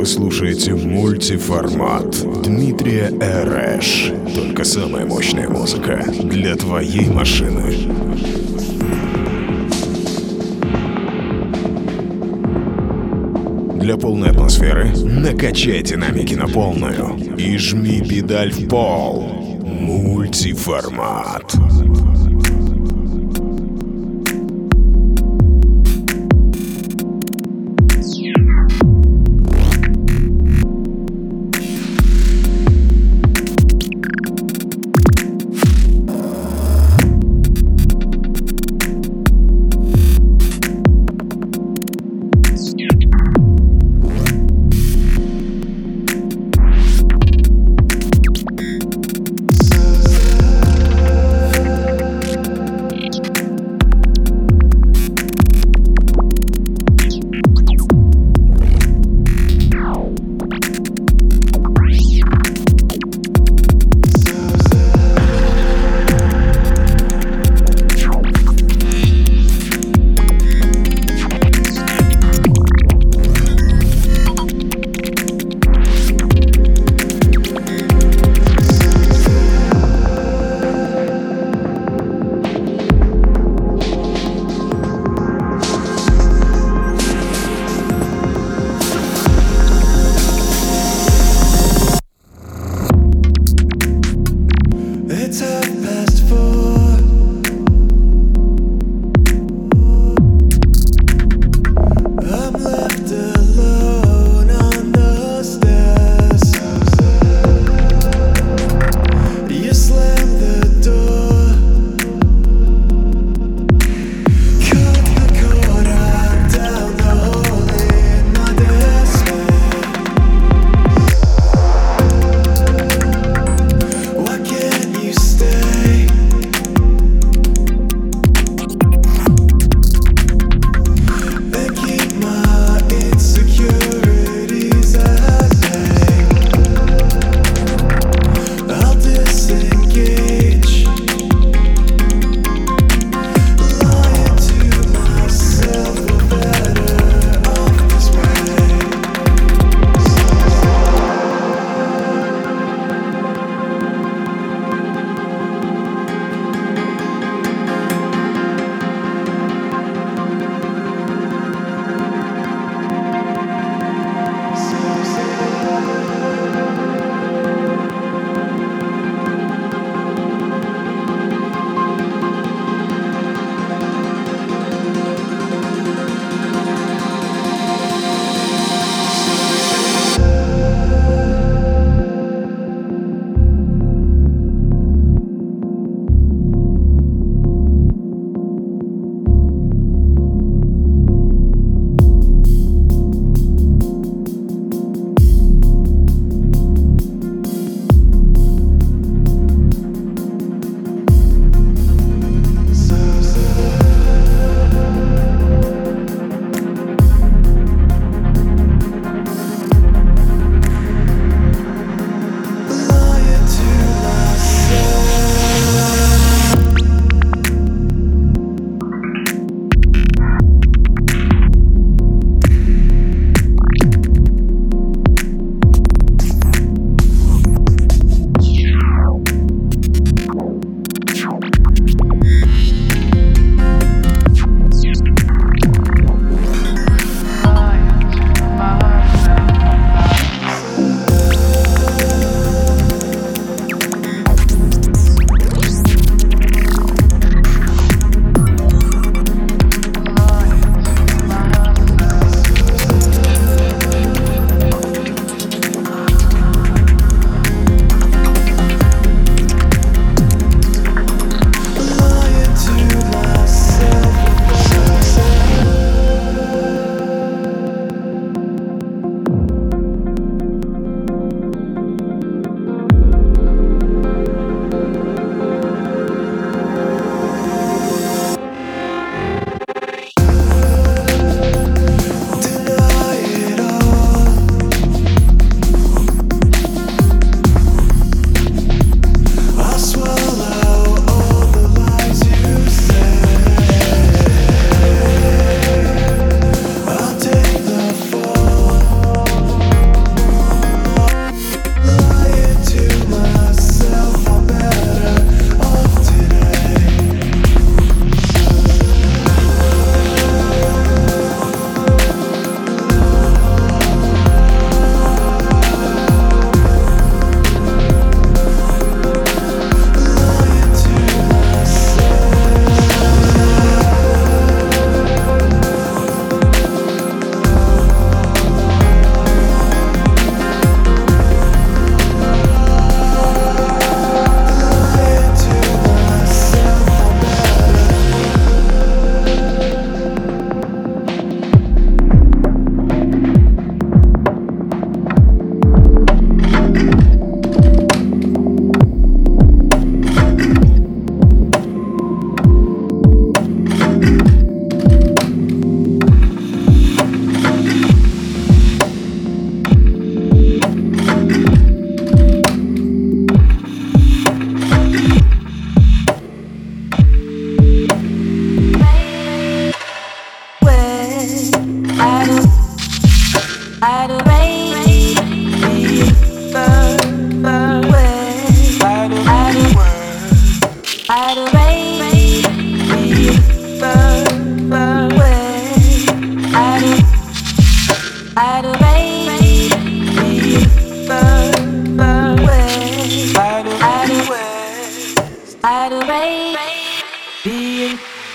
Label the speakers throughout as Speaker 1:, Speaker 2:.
Speaker 1: Вы слушаете мультиформат Дмитрия Эрэш. Только самая мощная музыка для твоей машины. Для полной атмосферы накачай динамики на полную и жми педаль в пол. Мультиформат.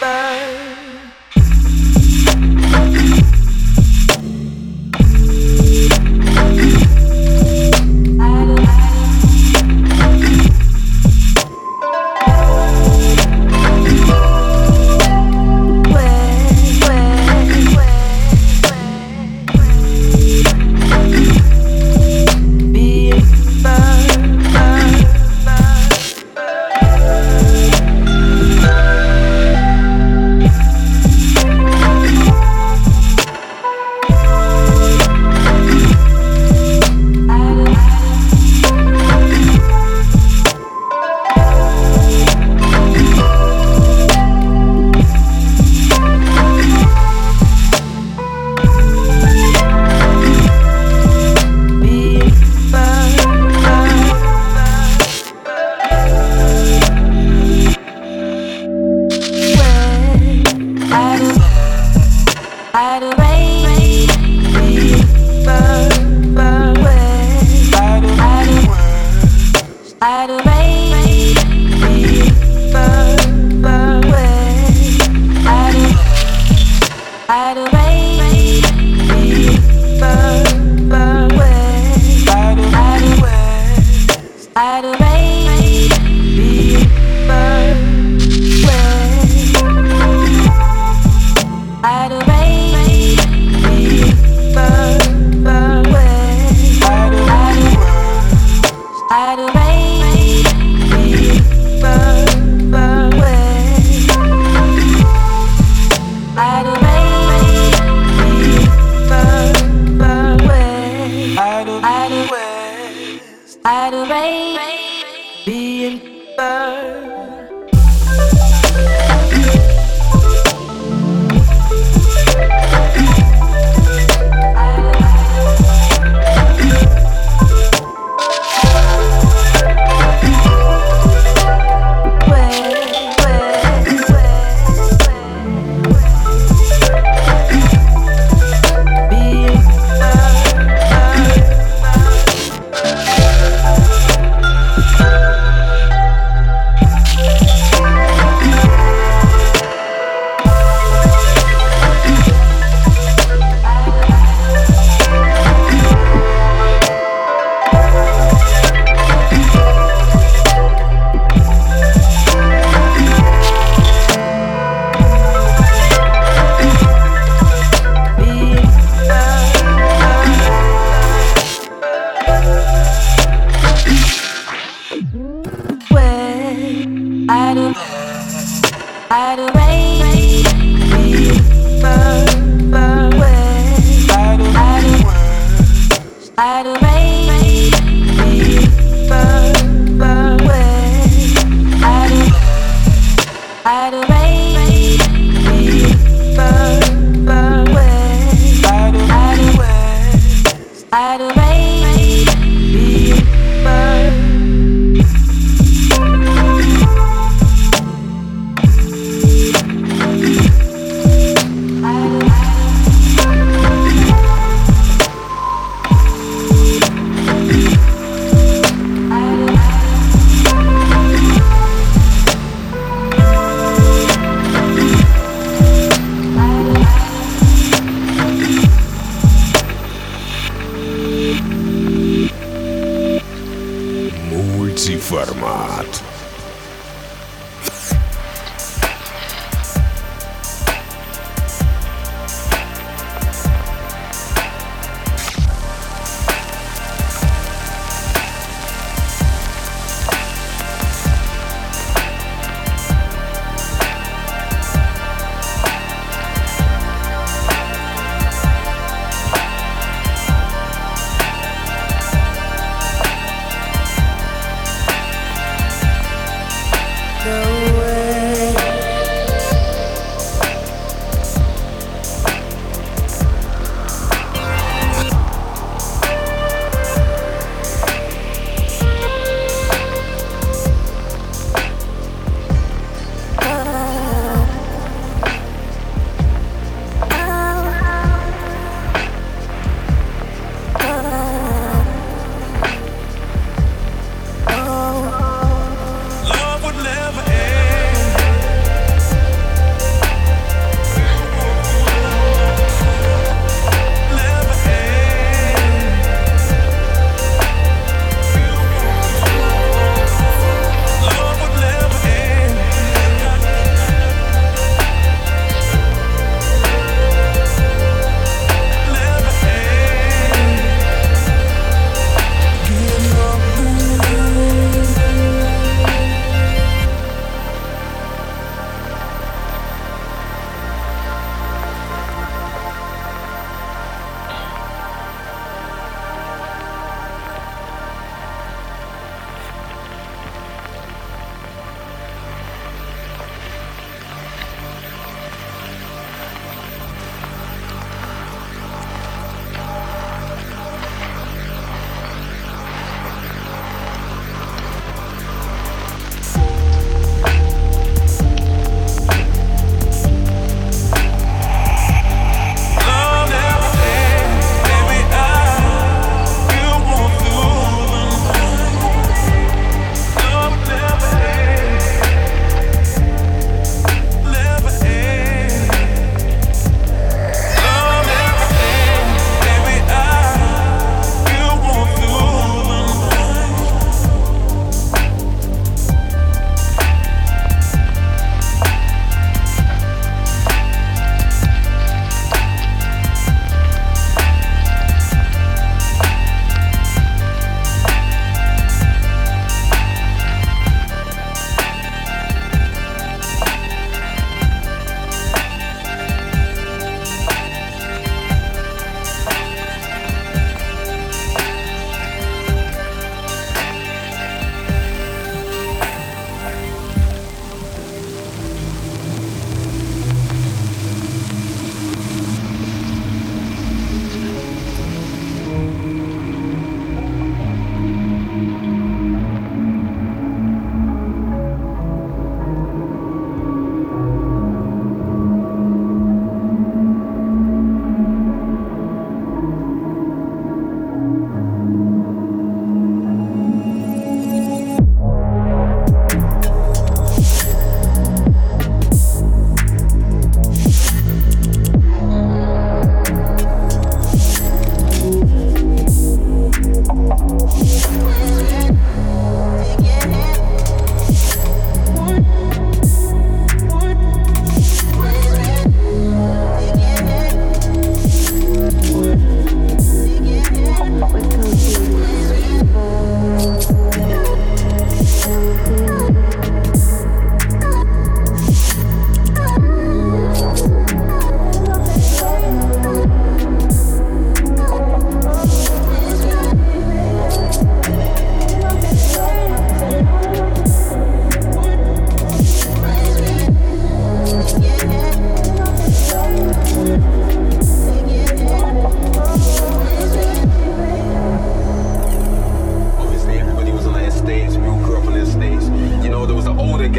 Speaker 2: Bye. away. Smart.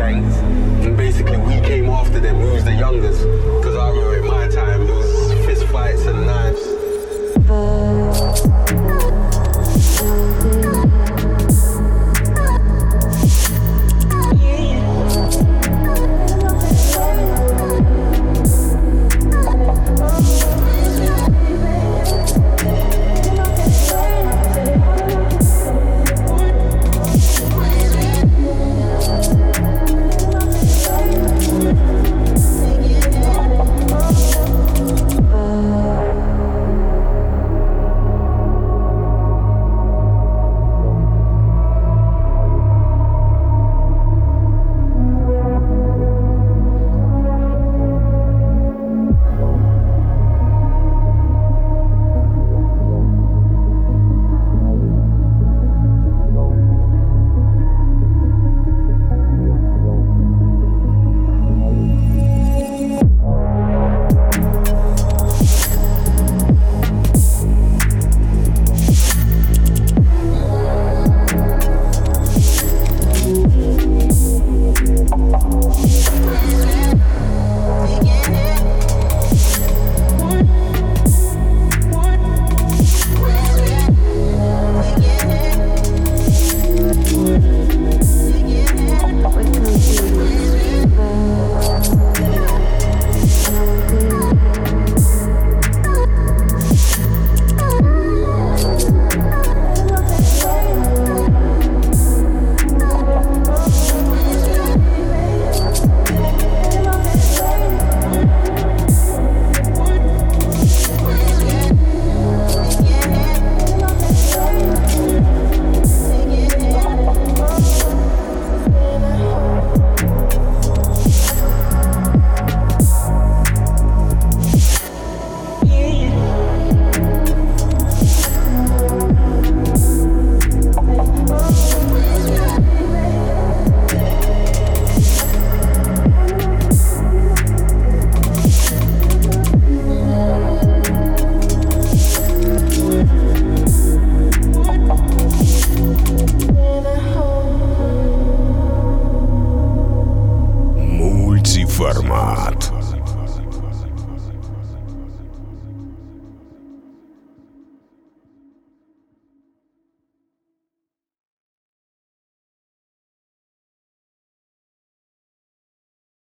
Speaker 2: gangs. And basically we came after them, we was the
Speaker 1: youngest.